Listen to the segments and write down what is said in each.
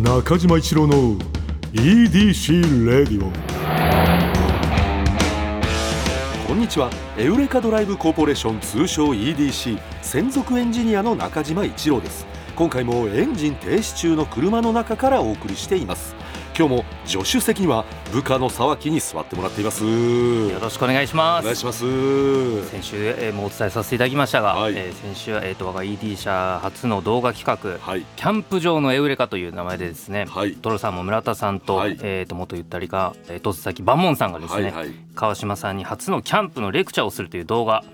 中島一郎の EDC レディオこんにちは。エウレカドライブコーポレーション通称 EDC 専属エンジニアの中島一郎です。今回もエンジン停止中の車の中からお送りしています。今日も助手席には部下の沢木に座ってもらっています。よろしくお願いします。お願いします。先週、えー、もうお伝えさせていただきましたが、はい。えー先週は、えー、と我が ED 社初の動画企画、はい。キャンプ場のエウレカという名前でですね、はい。トロさんも村田さんと,、はい。えー、と元ゆったりか、えー、と崎バモンさんがですね、はいはい。川島さんに初のキャンプのレクチャーをするという動画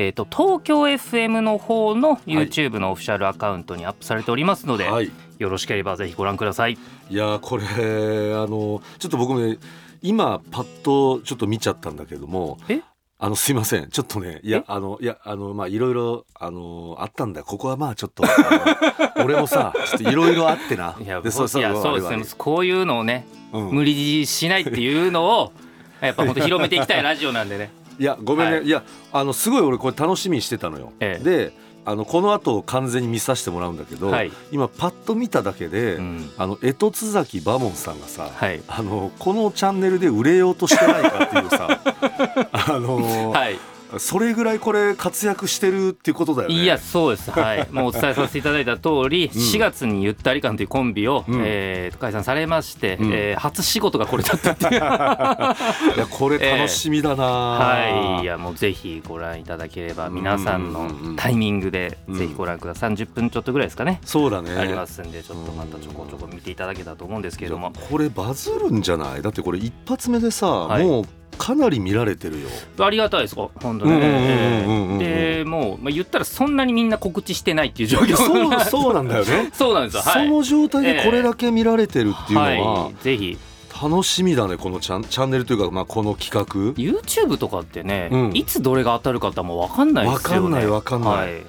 えー、と東京 FM の方の YouTube のオフィシャルアカウントにアップされておりますので、はい。よろしければぜひご覧ください。いやーこれあのちょっと僕もね今パッとちょっと見ちゃったんだけどもえ？あのすいません。ちょっとねいやえ？あのいやあのまあいろいろあのあったんだ。よここはまあちょっと 俺もさちょっといろいろあってな。いやでそういやそうですね。こういうのをねうん。無理しないっていうのをやっぱ本当広めていきたいラジオなんでね。いやごめんね、はい。い、やあのすごい俺これ楽しみにしてたのよ、ええ。であのこの後完全に見させてもらうんだけど、はい。今パッと見ただけで、うん。あの江戸津崎バモンさんがさ、はい。あのこのチャンネルで売れようとしてないかっていうさ あの、はい、それぐらいこれ活躍してるっていうことだよね。いやそうです。はい。もうお伝えさせていただいた通り、4月にゆったり感というコンビを、うん。えー解散されまして、うん。えー初仕事がこれだったっていう。いやこれ楽しみだな、はい。いやもうぜひご覧いただければ皆さんのうん。うんうんタイミングでうん。ぜひご覧ください。30分ちょっとぐらいですかね、そうだね。ありますんでちょっとまたちょこちょこ見ていただけたらと思うんですけれども。これバズるんじゃない？だってこれ一発目でさ、はい。もうかなり見られてるよ。ありがたいです。本当うんうんうんうんうんうんねでもう、まあ、言ったらそんなにみんな告知してないっていう状況。そう そうなんだよね。そうなんですよ。はい。その状態でこれだけ見られてるっていうのははい、ぜひ。楽しみだねこのチャンチャンネルというか、まあ、この企画。YouTube とかってね、うん。いつどれが当たるかってもう分かんないですよね。分かんない分かんない。はい、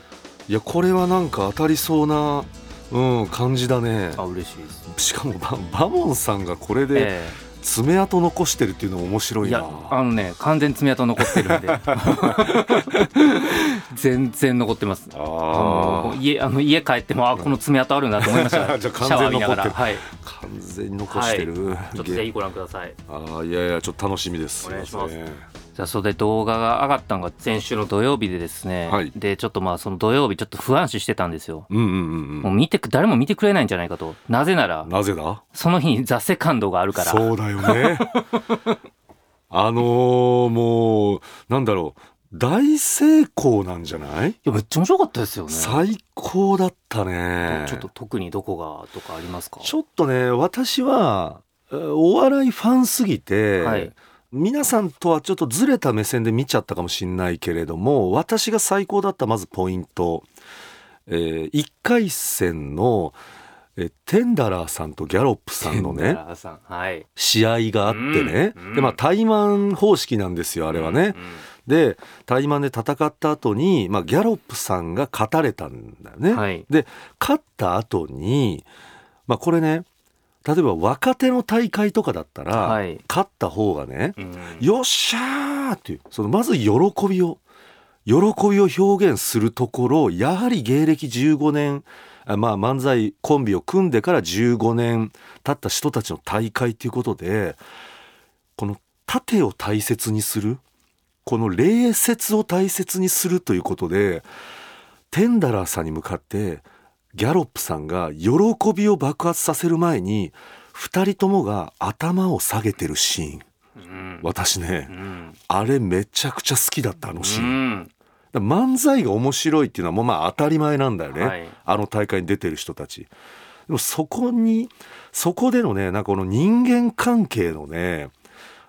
いやこれはなんか当たりそうな、うん、感じだね。あ嬉しいです。しかもババモンさんがこれでえ爪痕残してるっていうのも面白いな。えいやあのね完全爪痕残ってるんで。全然残ってます。もあう家あの家帰ってもあこの爪痕あるなと思いました。じゃあ完全シャワー浴びながら。残ってはい。完全に残してる、ちょっとぜひご覧ください。あーいやいやちょっと楽しみです。お願いしますいませんじゃあそれで動画が上がったのが先週の土曜日でですね、はい。でちょっとまあその土曜日ちょっと不安視してたんですよ。うんうんうんもう見てく誰も見てくれないんじゃないかと。なぜならなぜだ？その日にザ・セカンドがあるから。そうだよね。あのー、もうなんだろう。大成功なんじゃない、いやめっちゃ面白かったですよね。最高だったね。ちょっと特にどこがとかありますか？ちょっとね私はえーお笑いファンすぎて、はい皆さんとはちょっとずれた目線で見ちゃったかもしれないけれども私が最高だったまずポイント、え1回戦のえーテンダラーさんとギャロップさんのねはい。試合があってね、うんうん。でまあ対マン方式なんですよあれはね。うんで対マンで戦った後に、まあ、ギャロップさんが勝たれたんだよね。はい。で勝った後に、まあ、これね例えば若手の大会とかだったら、はい勝った方がねうん「よっしゃー!」っていうそのまず喜びを喜びを表現するところやはり芸歴15年あまあ漫才コンビを組んでから15年経った人たちの大会ということでこの盾を大切にするこの礼節を大切にするということでテンダラーさんに向かってギャロップさんが喜びを爆発させる前に2人ともが頭を下げてるシーンうん私ねうんあれめちゃくちゃ好きだったあのシーン。うん漫才が面白いっていうのはもうまあ当たり前なんだよね、はいあの大会に出てる人たち。でもそこにそこでのねなんかこの人間関係のね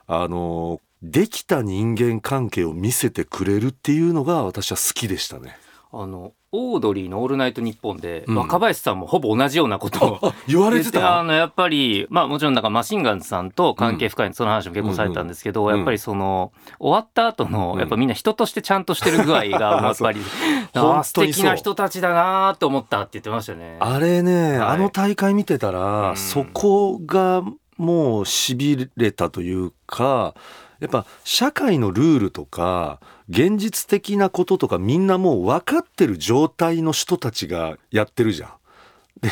あのできた人間関係を見せてくれるっていうのが私は好きでしたね。あのオードリーの「オールナイトニッポン」で、うん。若林さんもほぼ同じようなことを言われて言ってあたのやっぱりまあもちろんなんかマシンガンズさんと関係深いその話も結構されたんですけど、うん。うん。やっぱりその終わった後の、うん。やっぱみんな人としてちゃんとしてる具合がやっぱり素敵な人たちだなーって思ったって言ってましたね。あれね、はいあの大会見てたら、うんそこがもうしびれたというかやっぱ社会のルールとか現実的なこととかみんなもう分かってる状態の人たちがやってるじゃん。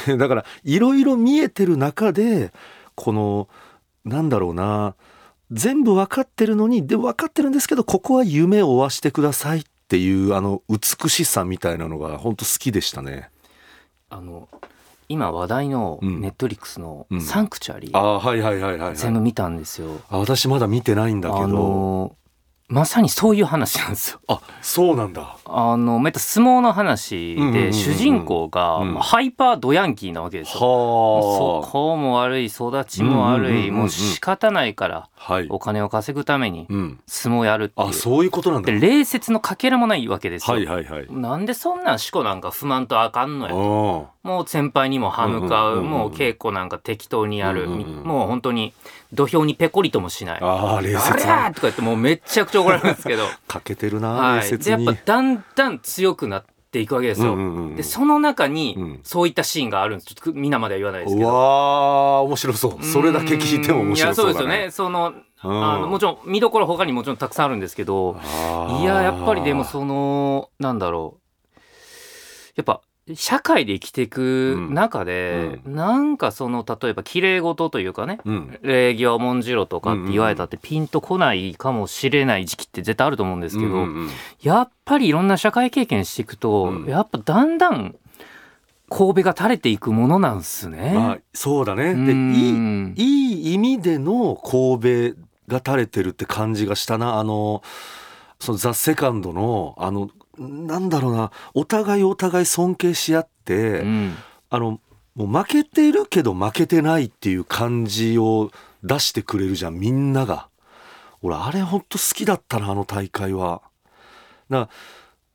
でだからいろいろ見えてる中でこのなんだろうな全部分かってるのにで分かってるんですけどここは夢を追わしてくださいっていうあの美しさみたいなのが本当好きでしたね。あの今話題のうん。ネットリックスのうん「サンクチュアリー」あーはいはいはいはい、はい、全部見たんですよ。あ私まだ見てないんだけどまさにそういう話なんですよ。あそうなんだ。あのまた相撲の話で主人公がハイパードヤンキーなわけですよ。はそこも悪い育ちも悪いもう仕方ないからあはい。お金を稼ぐためにうん。相撲やるっていう。あそういうことなんだ。で礼節のかけらもないわけですよ。はいはいはい。なんでそんなんしこなんか不満とあかんのあよーもう先輩にも歯向かう,、もう稽古なんか適当にやる、もう本当に土俵にペコリともしない。あー冷あ節れーとか言ってもうめっちゃくちゃ怒られるんですけど、かけてるな、はい、で冷節に。やっぱだんだん強くなっていくわけですよ。うんうんうんでその中うにん。そういったシーンがあるんです。ちょっと皆までは言わないですけうど。わー面白そう。それだけ聞いても面白そうだね。いやそうですよね。そのうん。あのもちろん見どころ他にもちろんたくさんあるんですけど。いややっぱりでもそのなんだろう。やっぱ社会で生きていく中で、なんかその例えば綺麗事というかねうん。礼儀は重んじろとかって言われたってピンとこないかもしれない時期って絶対あると思うんですけど、うんうんうん。やっぱりいろんな社会経験していくと、うん。やっぱだんだん神戸が垂れていくものなんすね。まあそうだね。うでいいんいい意味での神戸が垂れてるって感じがしたな。あのそのザ・セカンドのあのなんだろうなお互いお互い尊敬し合って、うん。あのもう負けてるけど負けてないっていう感じを出してくれるじゃんみんなが。俺あれほんと好きだったなあの大会は。だから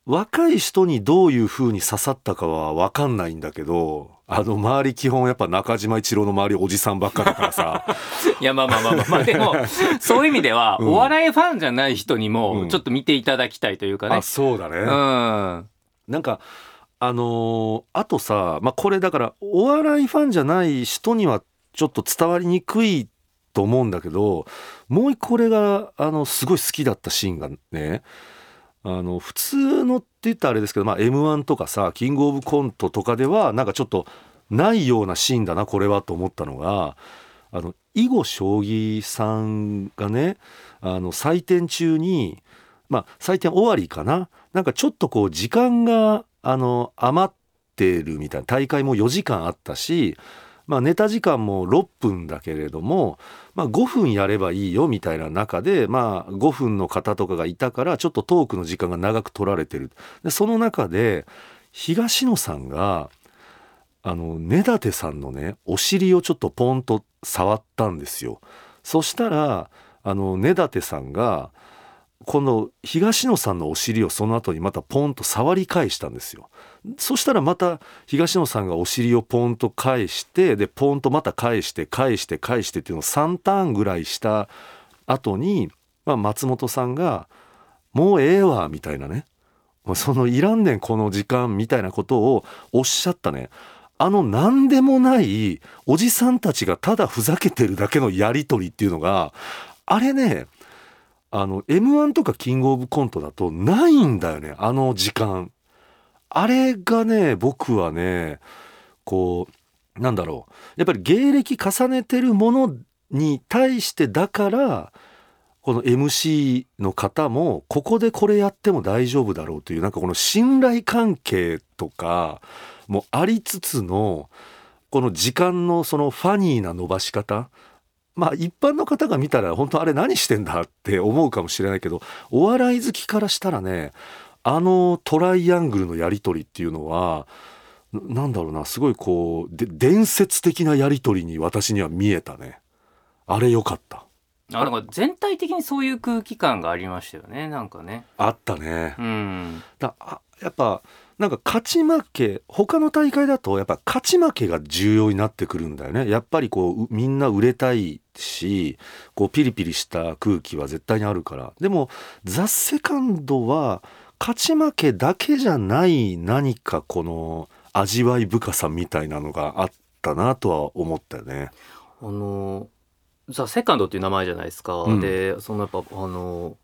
若い人にどういう風に刺さったかは分かんないんだけどあの周り基本やっぱ中島一郎の周りおじさんばっかだからさ。いやまあまあまあまあ、まあ、でもそういう意味では、うん。お笑いファンじゃない人にうん。もちょっと見ていただきたいというかね。あ。そうだね、うん。なんかあのーあとさ、まあ、これだからお笑いファンじゃない人にはちょっと伝わりにくいと思うんだけどもう一個これがあのすごい好きだったシーンがねあの普通のって言ったらあれですけど、まあ、m 1とかさキングオブコントとかではなんかちょっとないようなシーンだなこれはと思ったのがあの囲碁将棋さんがねあの採点中にまあ採点終わりかな？なんかちょっとこう時間があの余ってるみたいな大会も4時間あったし、まあ、ネタ時間も6分だけれども、まあ、5分やればいいよみたいな中で、まあ、5分の方とかがいたからちょっとトークの時間が長く取られてるでその中で東野さんがあの根立さんのねお尻をちょっとポンと触ったんですよ。そしたらあの根立さんがこの東野さんのお尻をその後にまたポンと触り返したんですよ。そしたらまた東野さんがお尻をポンと返してでポンとまた返して返して返してっていうのを3ターンぐらいした後に、まあ、松本さんが「もうええわ」みたいなねそのいらんねんこの時間みたいなことをおっしゃったねあの何でもないおじさんたちがただふざけてるだけのやり取りっていうのがあれねあの m 1とかキングオブコントだとないんだよねあの時間。あれがね僕はねこうなんだろう。やっぱり芸歴重ねてるものに対してだからこの MC の方もここでこれやっても大丈夫だろうというなんかこの信頼関係とかもありつつのこの時間のそのファニーな伸ばし方まあ一般の方が見たら本当あれ何してんだって思うかもしれないけどお笑い好きからしたらねあのトライアングルのやり取りっていうのはななんだろうなすごいこうで伝説的なやり取りに私には見えたね。あれよかった。あなんか全体的にそういう空気感がありましたよねなんかね。あったね。うん。だあやっぱなんか勝ち負け他の大会だとやっぱ勝ち負けが重要になってくるんだよね。やっぱりこううみんな売れたいしこうピリピリした空気は絶対にあるから。でもザ・セカンドは勝ち負けだけじゃない何かこの味わい深さみたいなのがあったなとは思ったよね。あのザ・セカンドっていう名前じゃないですか、うん。でそのやっぱあの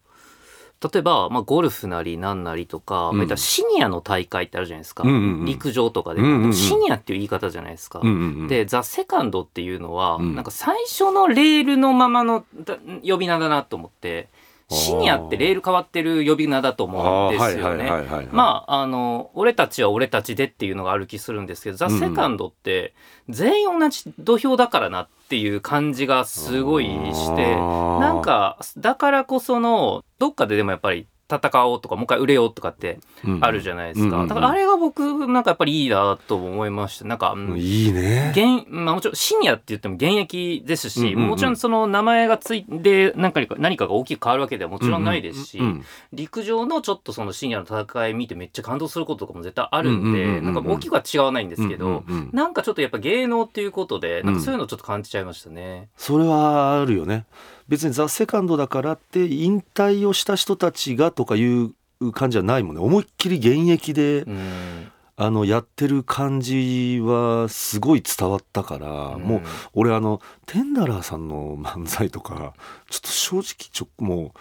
例えば、まあ、ゴルフなりなんなりとか、シニアの大会ってあるじゃないですか、うんうんうん。陸上とかで,、うんうんうん。シニアっていう言い方じゃないですか。うんうんうん。で「ザ・セカンドっていうのは、うん。なんか最初のレールのままのだ呼び名だなと思ってシニアってレール変わってる呼び名だと思うんですよね。まああの俺たちは俺たちでっていうのがある気するんですけど、ザ・セカンドって全員同じ土俵だからなっていう感じがすごいしてなんかだからこそのどっかででもやっぱり戦おうとかもう一回売れようとかってあるじゃないですか、うんうんうん。だからあれが僕なんかやっぱりいいなと思いました。なんか、うん。いいね。現まあ、もちろんシニアって言っても現役ですし、うんうんうん。もちろんその名前がついて何か何かが大きく変わるわけではもちろんないですし、うんうん陸上のちょっとそのシニアの戦い見てめっちゃ感動することとかも絶対あるんで、うんうんうんうんなんか大きくは違わないんですけど、うんうんうん。なんかちょっとやっぱ芸能っていうことでなんかそういうのちょっと感じちゃいましたね。それはあるよね別に「ザ・セカンドだからって引退をした人たちがとかいう感じじゃないもんね。思いっきり現役で、うん。あのやってる感じはすごい伝わったから、もう俺あのテンダラーさんの漫才とかちょっと正直ちょも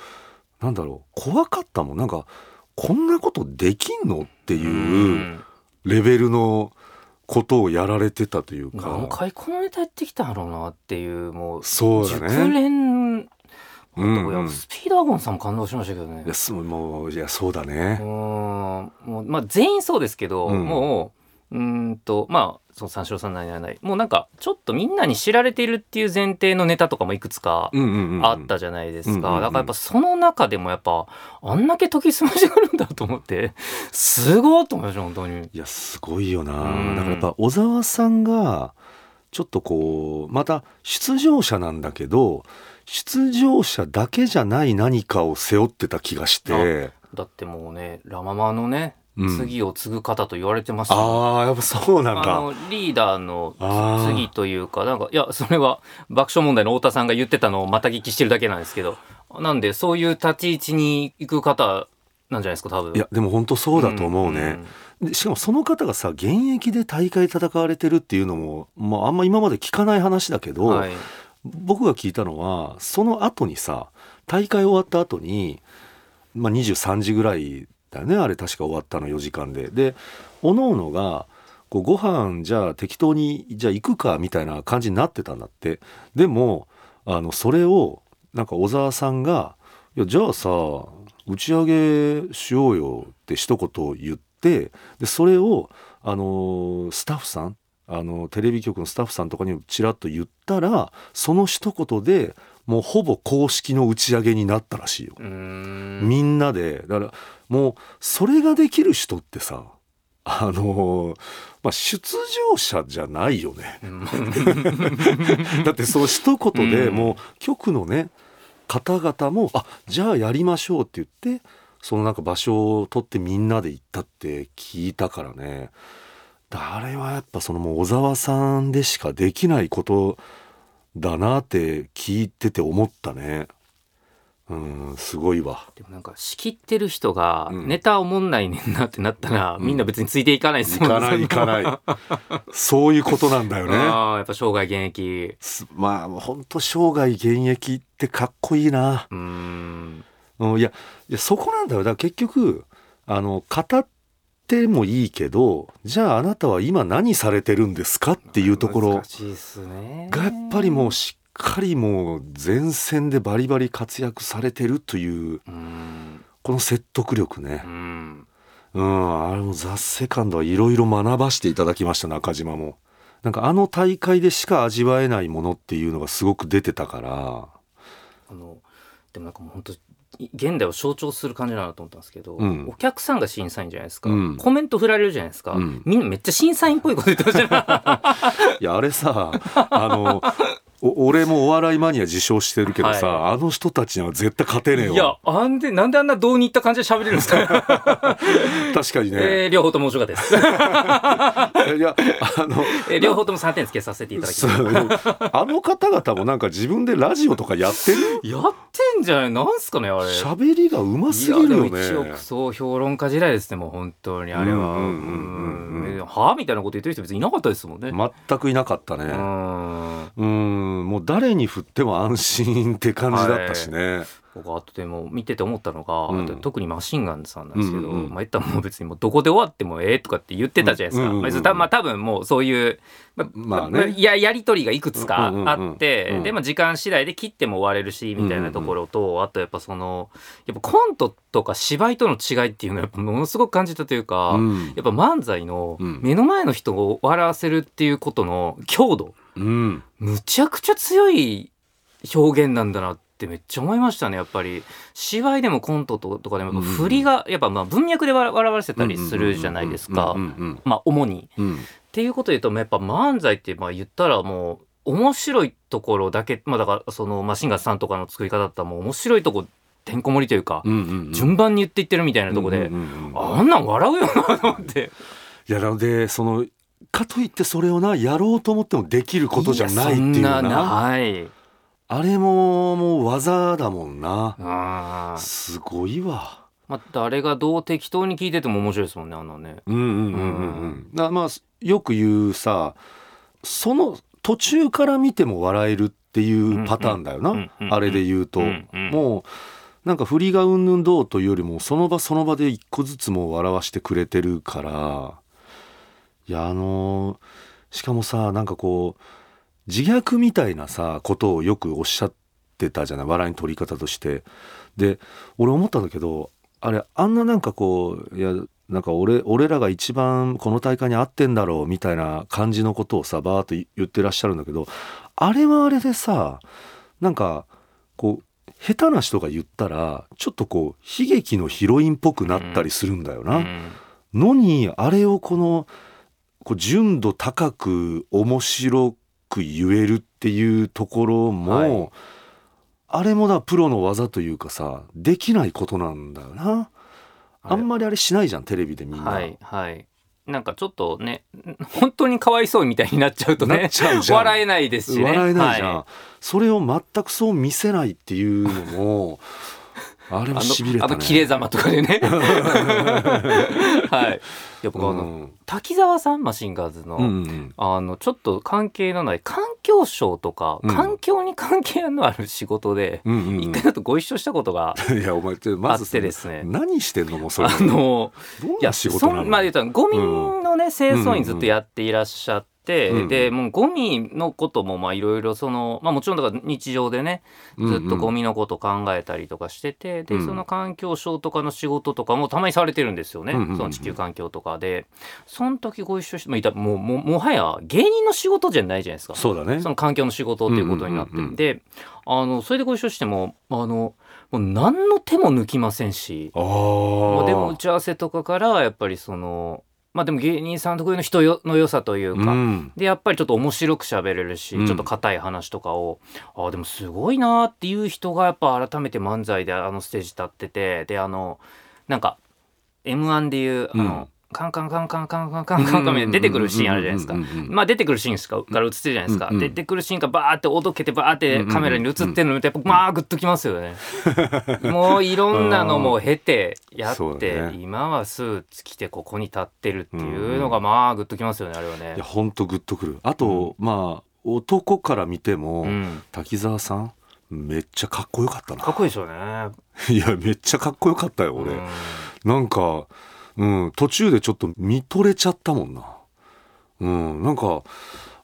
うなんだろう怖かったもん。なんかこんなことできんのってういうん。レベルのことをやられてたという何か回このネタやってきたんだろうなっていうもうそうだ熟ね。練うんうん。スピードワゴンさんも感動しましたけどね。いやすもういやそうだね。ん。もうまあ全員そうですけど、うん。もううーんとまあその三四郎さんないないない。もうなんかちょっとみんなに知られているっていう前提のネタとかもいくつかあったじゃないですか、だからやっぱその中でもやっぱあんだけ研ぎ澄ましがあるんだと思ってすごいと思いました本当に。いやすごいよな、うん。だからやっぱ小沢さんがちょっとこうまた出場者なんだけど出場者だけじゃない何かを背負ってた気がして。だってもうねラ・ママのね、うん。次を継ぐ方と言われてますよ。ああやっぱそうなんかあのリーダーの次というかなんかいやそれは爆笑問題の太田さんが言ってたのをまた聞きしてるだけなんですけどなんでそういう立ち位置に行く方なんじゃないですか多分。いやでも本当そうだと思うね、でしかもその方がさ現役で大会戦われてるっていうのも、まあ、あんま今まで聞かない話だけど、はい僕が聞いたのはその後にさ大会終わった後にまあ23時ぐらいだよねあれ確か終わったの4時間で。でおのおのがこうご飯じゃあ適当にじゃあ行くかみたいな感じになってたんだって。でもあのそれをなんか小沢さんが「いやじゃあさ打ち上げしようよ」って一言言ってでそれをあのスタッフさんあのテレビ局のスタッフさんとかにちらっと言ったらその一言でもうほぼ公式の打ち上げになったらしいよ。みんなで。だからもうそれができる人ってさあのまあ出場者じゃないよね。うん。だってそう一言でうん。もう局のね方々も「あじゃあやりましょう」って言ってそのなんか場所を取ってみんなで行ったって聞いたからねあれはやっぱそのもう小沢さんでしかできないことだなって聞いてて思ったね。うんすごいわ。でもなんか仕切ってる人がうん。ネタおもんないねんなってなったら、うん。みんな別についていかないです行もんかない行かない。そういうことなんだよね。ああやっぱ生涯現役。すまあ本当生涯現役ってかっこいいな。うーん。うん、いやいやそこなんだよ。だから結局あの語ってもいいけどじゃああなたは今何されてるんですかっていうところ。がやっぱりもうしっかりもう前線でバリバリ活躍されてるといううん。この説得力ね。うん。うん。あれも「ザ・セカンドはいろいろ学ばしていただきました中島も。なんかあの大会でしか味わえないものっていうのがすごく出てたから。あのでもなんかもう本当現代を象徴する感じだなと思ったんですけど、うん。お客さんが審査員じゃないですか、うん。コメント振られるじゃないですか、うん。みんなめっちゃ審査員っぽいこと言ってましたね いやあれさあのお俺もお笑いマニア自称してるけどさ、はあの人たちには絶対勝てねえいやわあんでなんであんな胴にいった感じで喋れるんですか、確かにね、えー両方とも面白かったです、いやあのえー両方とも3点つけさせていただきあの方々もなんか自分でラジオとかやってる？やってんじゃない？なんすかねあれ。喋りがうますぎるよいやでも一ね億総評論家時代ですねもう本当に。あれは。は？あみたいなこと言ってる人別にいなかったですもんね、全くいなかったね。うんうんうんもう誰に振っても安心って感じだったしね、僕あとでも見てて思ったのが、うん。特にマシンガンズさんなんですけど、うんうんうん。まあ言ったらもう別にもうどこで終わってもええとかって言ってたじゃないですか、うんうんうんうん。まあ多分もうそういう、まあまあね。ややり取りがいくつかあって、うんうんうん。でまあ時間次第で切っても終われるしみたいなところと、あとやっぱそのやっぱコントとか芝居との違いっていうのはやっぱものすごく感じたというか、うん。やっぱ漫才のうん。目の前の人を笑わせるっていうことの強度うん。むちゃくちゃ強い表現なんだなってめっちゃ思いましたねやっぱり。芝居でもコントとかでも振りがやっぱまあ文脈で笑わせたりするじゃないですか。まあ主に。うん。うんっていうことで言うとやっぱ漫才ってまあ言ったらもう面白いところだけまあだからそのマシンガンズさんとかの作り方だったらもう面白いとこてんこ盛りというか順番に言っていってるみたいなとこであんなん笑うよなと思って。いやでそのかといってそれをなやろうと思ってもできることじゃないっていうな。はい。あれももう技だもんな。すごいわ。まあ誰がどう適当に聞いてても面白いですもんねあのね。うんうんうんうんうん。だまあよく言うさその途中から見ても笑えるっていうパターンだよな、あれで言うと、うんうん。もうなんか振りがうんぬんどうというよりもその場その場で一個ずつもう笑わしてくれてるからいやあのしかもさなんかこう自虐みたいなさことをよくおっしゃってたじゃない？笑いの取り方として。で俺思ったんだけどあれあんななんかこういやなんか俺俺らが一番この大会に合ってんだろうみたいな感じのことをさバーッと言ってらっしゃるんだけどあれはあれでさなんかこう下手な人が言ったらちょっとこう悲劇のヒロインっぽくなったりするんだよな。うんのにあれをこのこう純度高く面白く言えるっていうところも、はい。あれもだプロの技というかさできないことなんだよな。あんまりあれしないじゃんテレビでみんな。はいはい。なんかちょっとね本当にかわいそうみたいになっちゃうとね笑えないですしね。笑えないじゃん、はそれを全くそう見せないっていうのも あれもあしびれたね。のあの切れざまとかでね。はい。いや僕あの、うん。滝沢さんマシンガーズの、うんうんあのちょっと関係のない環境省とか、うん。環境に関係のある仕事で、うんうん一回だとご一緒したことがう んいやお前まずてですね。何してんのもうそれ。あのどんいやな仕事なの？まあ言ったらゴミのね、清掃員ずっとやっていらっしゃって、うんでもうゴミのこともまあいろいろそのまあもちろんだから日常でねずっとゴミのこと考えたりとかしてて、でうん。その環境省とかの仕事とかもたまにされてるんですよね、うんうんうん。その地球環境とかで。その時ご一緒して、まあ、いたもうもうもはや芸人の仕事じゃないじゃないですか。そうだね。その環境の仕事っていうことになって、うんうんうんうん。であのそれでご一緒してもあのもう何の手も抜きませんし。あまあ、でもあ打ち合わせとかからやっぱりそのまあでも芸人さん特有の人よの良さというか、うん。でやっぱりちょっと面白く喋れるし、うん。ちょっと硬い話とかをああでもすごいなーっていう人がやっぱ改めて漫才であのステージ立っててであのなんか m 1でいうあの、うんカンカンカンカンカンカンカンカンカンみたいな出てくるシーンあるじゃないですかまあ出てくるシーンしかから映ってるじゃないですか、出てくるシーンがバーっておどけてバーってカメラに映ってるの見てやっぱまあグッときますよねもういろんなのも経てやって、今はスーツ着てここに立ってるっていうのがまあグッときますよねあれはねいやほんとグッとくるあと、まあ男から見ても、滝沢さんめっちゃかっこよかったなかっこいいでしょうねいやめっちゃかっこよかったよ俺、なんか、うん、途中でちょっと見とれちゃったもんな。うんなんか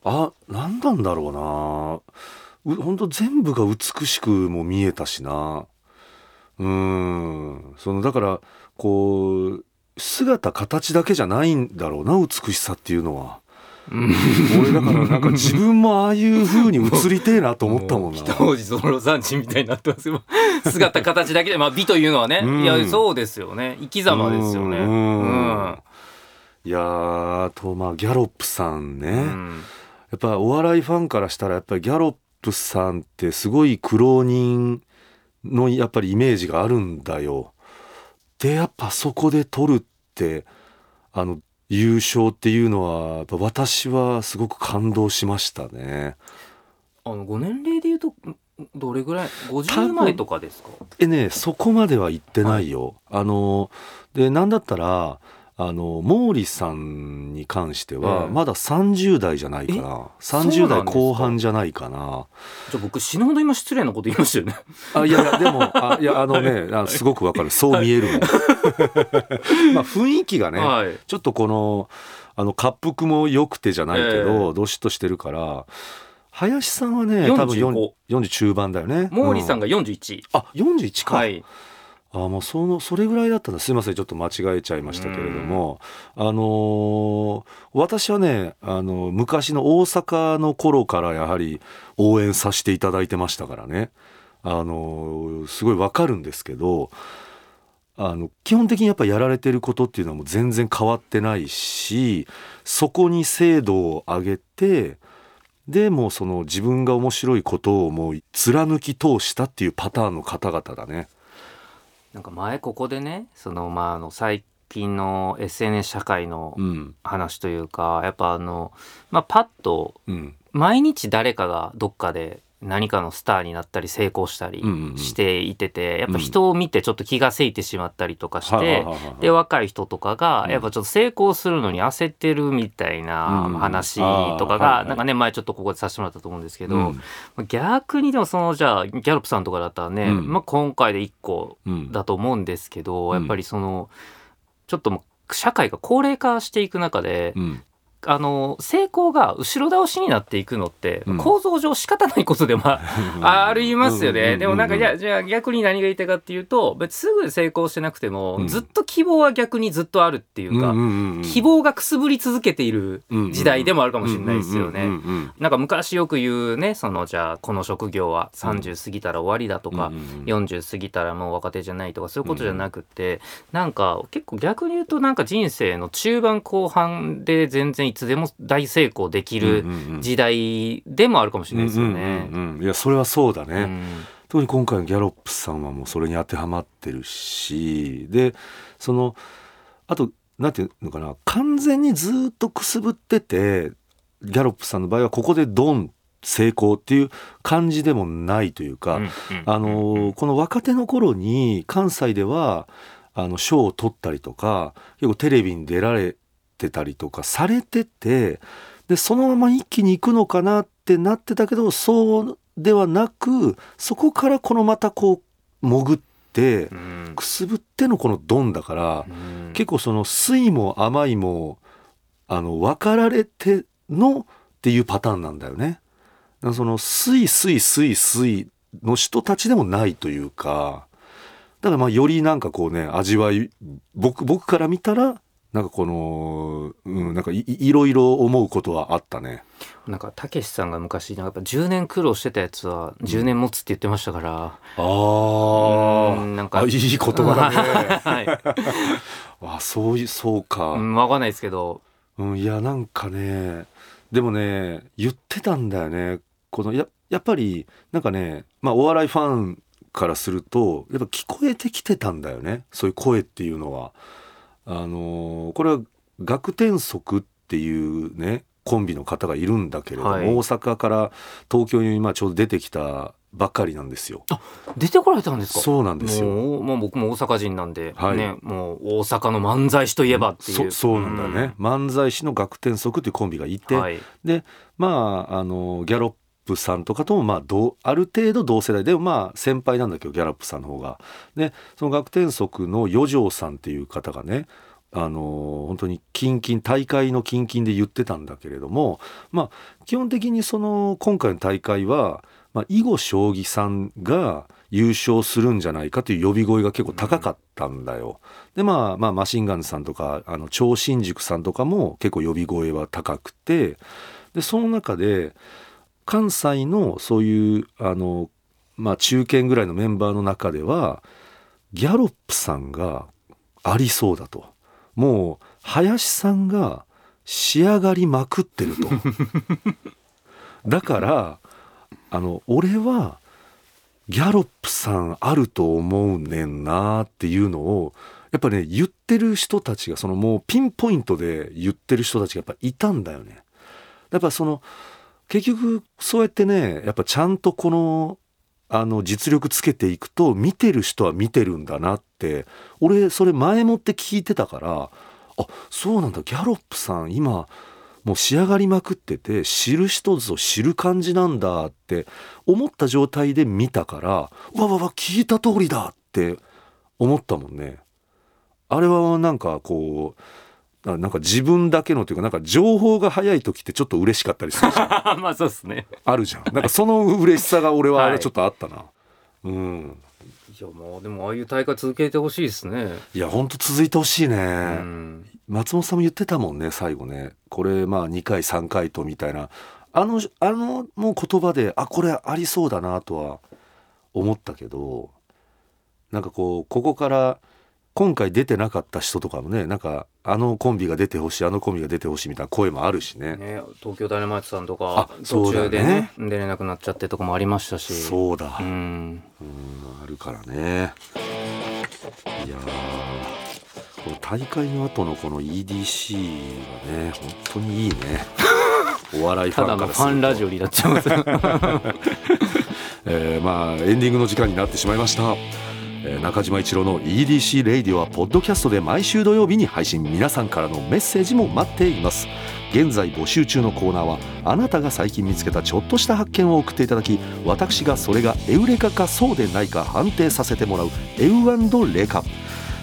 あ何なんだろうな。うほんと全部が美しくも見えたしな。うんそのだからこう姿形だけじゃないんだろうな美しさっていうのは。俺だからなんか自分もああいう風に映りてえなと思ったもんな。北王子ゾロ産地みたいになってますよ。姿形だけでまあ美というのはね、うん。いやそうですよね。生き様ですよね。うん。うん。いやとまあギャロップさんね、うん。やっぱお笑いファンからしたらやっぱりギャロップさんってすごい苦労人のやっぱりイメージがあるんだよ。でやっぱそこで取るってあの優勝っていうのはやっぱ私はすごく感動しましたね。あのご年齢で言うとどれぐらい？多50分前とかですか？えねそこまでは言ってないよ。あのでなんだったらあの毛利さんに関してはええ。まだ30代じゃないかな、30うなんですか後半じゃないかな。じゃあ僕死ぬほど今失礼なこと言いましたよね。あいやいやでもあいやあのねあすごくわかる。そう見えるもん。まあ雰囲気がね、はい。ちょっとこのあの滑腹も良くてじゃないけど、え。どしっとしてるから林さんはね多分45 40中盤だよね。毛利さんが、が41、あ41か、はい。あもうそのそれぐらいだったんだ。すいませんちょっと間違えちゃいましたけれども。あのー私はねあの昔の大阪の頃からやはり応援させていただいてましたからね。あのーすごいわかるんですけどあの基本的にやっぱやられてることっていうのはもう全然変わってないしそこに精度を上げてでもうその自分が面白いことをもう貫き通したっていうパターンの方々だね。なんか前ここでねそのまああの最近の SNS 社会のうん話というか、やっぱあのまあパッとうん毎日誰かがどっかで何かのスターになったり成功したりしていてて、やっぱ人を見てちょっと気がせいてしまったりとかして、で若い人とかがうん。やっぱちょっと成功するのに焦ってるみたいなうん話とかがなんかね前ちょっとここでさせてもらったと思うんですけど、うん。逆にでもそのじゃあギャロップさんとかだったらね、うん。まあ、今回で1個うんだと思うんですけど、うん。やっぱりそのちょっともう社会が高齢化していく中で、うんあの成功が後ろ倒しになっていくのって、うん。構造上仕方ないことでもあ りますよね。でもなんかじゃじゃあ逆に何が言いたいかっていうと別にすぐ成功してなくても、うん。ずっと希望は逆にずっとあるっていうか、希望がくすぶり続けている時代でもあるかもしれないですよね。なんか昔よく言うねそのじゃあこの職業は30過ぎたら終わりだとか、40過ぎたらもう若手じゃないとかそういうことじゃなくて、なんか結構逆に言うとなんか人生の中盤後半で全然いつでも大成功できる時代でもあるかもしれないですよね。いやそれはそうだね、うん。特に今回のギャロップさんはもうそれに当てはまってるし。でそのあとなんていうのかな。完全にずっとくすぶっててギャロップさんの場合はここでドン成功っていう感じでもないというか、うんあのこの若手の頃に関西ではあの賞を取ったりとか結構テレビに出られてたりとかされててでそのまま一気に行くのかなってなってたけどそうではなくそこからこのまたこう潜ってうん。くすぶってのこのドンだからうん。結構その酸いも甘いもあの分かられてのっていうパターンなんだよね。だからその酸い酸い酸い酸いの人たちでもないというか。だからまあよりなんかこうね味わい僕僕から見たらなんかこの、うん、なんかいいいろいろ思うことはあったね。なんかたけしさんが昔なんかやっぱ10年苦労してたやつは10年持つって言ってましたから、あうんなんかあいい言葉だね。はい、あそういうそうか。うん、分かんないですけどうん、いやなんかねでもね言ってたんだよねこのややっぱりなんかね、まあ、お笑いファンからするとやっぱ聞こえてきてたんだよねそういう声っていうのは。あのーこれは学天則っていうねコンビの方がいるんだけれども、はい。大阪から東京に今ちょうど出てきたばっかりなんですよ。出てこられたんですか？そうなんですよ。もう僕も大阪人なんで、はい。ねもう大阪の漫才師といえばっていう、そそうなんだよね、漫才師の学天則っていうコンビがいて、はい、でまああのギャロップさんとかともまあ同ある程度同世代でもまあ先輩なんだけどギャロップさんの方が。でその学天則の余剰さんっていう方がねあの本当にキンキン大会のキンキンで言ってたんだけれどもまあ基本的にその今回の大会は、まあ、囲碁将棋さんが優勝するんじゃないかという呼び声が結構高かったんだよ。でまあまあマシンガンズさんとかあの超新塾さんとかも結構呼び声は高くてでその中で関西のそういうあの、まあ、中堅ぐらいのメンバーの中ではギャロップさんがありそうだともう林さんが仕上がりまくってると だからあの俺はギャロップさんあると思うねんなっていうのをやっぱね言ってる人たちがそのもうピンポイントで言ってる人たちがやっぱいたんだよね。やっぱその結局そうやってねやっぱちゃんとこのあの実力つけていくと見てる人は見てるんだなって俺それ前もって聞いてたからあそうなんだギャロップさん今もう仕上がりまくってて知る人ぞ知る感じなんだって思った状態で見たからわわわ聞いた通りだって思ったもんね。あれはなんかこうななんか自分だけのというかなんか情報が早い時ってちょっと嬉しかったりするじゃん。まあそうですね。あるじゃん。なんかその嬉しさが俺はあはい。れちょっとあったな、うん。いやもうでもああいう大会続けてほしいですね。いやほんと続いてほしいね、うん。松本さんも言ってたもんね最後ね。これまあ2回3回とみたいな。あのあのもう言葉であこれありそうだなとは思ったけどなんかこうここから今回出てなかった人とかもねなんかあのコンビが出てほしいあのコンビが出てほしいみたいな声もあるしね。ね、東京ダイナマイトさんとか途中でね出れなくなっちゃってとかもありましたし。そうだ、ううんんあるからね。いやーこの大会の後のこの EDC がね本当にいいね。お笑いフただのァンからすると。ファンラジオになっちゃいます。よ えーまあエンディングの時間になってしまいました、えー中島一郎の EDC レイディオはポッドキャストで毎週土曜日に配信。皆さんからのメッセージも待っています。現在募集中のコーナーはあなたが最近見つけたちょっとした発見を送っていただき私がそれがエウレカかそうでないか判定させてもらうエウレカ。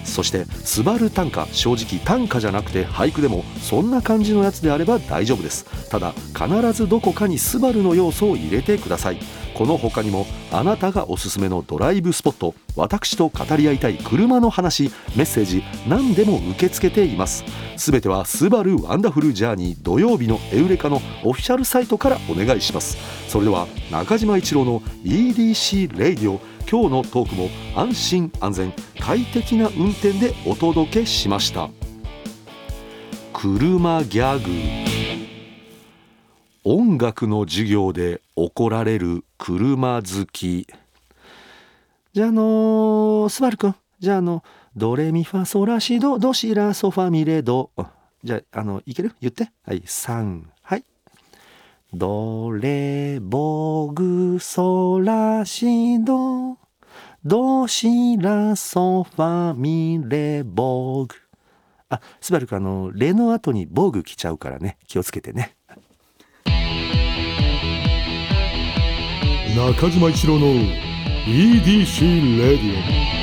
そして「スバル短歌」正直短歌じゃなくて俳句でもそんな感じのやつであれば大丈夫です。ただ必ずどこかに「スバルの要素を入れてください。この他にもあなたがおすすめのドライブスポット私と語り合いたい車の話メッセージ何でも受け付けています。すべては「スバルワンダフルジャーニー土曜日のエウレカ」のオフィシャルサイトからお願いします。それでは中島一郎の EDC レイディオ今日のトークも安心安全快適な運転でお届けしました。車ギャグ。音楽の授業で怒られる車好き。じゃああのー、スバルくんじゃああのドレミファソラシドドシラソファミレド。じゃああのいける？言ってはい3はい。ドレボグソラシド。ドシラソファミレボグ。あスバルくんあのレの後にボグ来ちゃうからね。気をつけてね。中島一郎の EDC レディオ。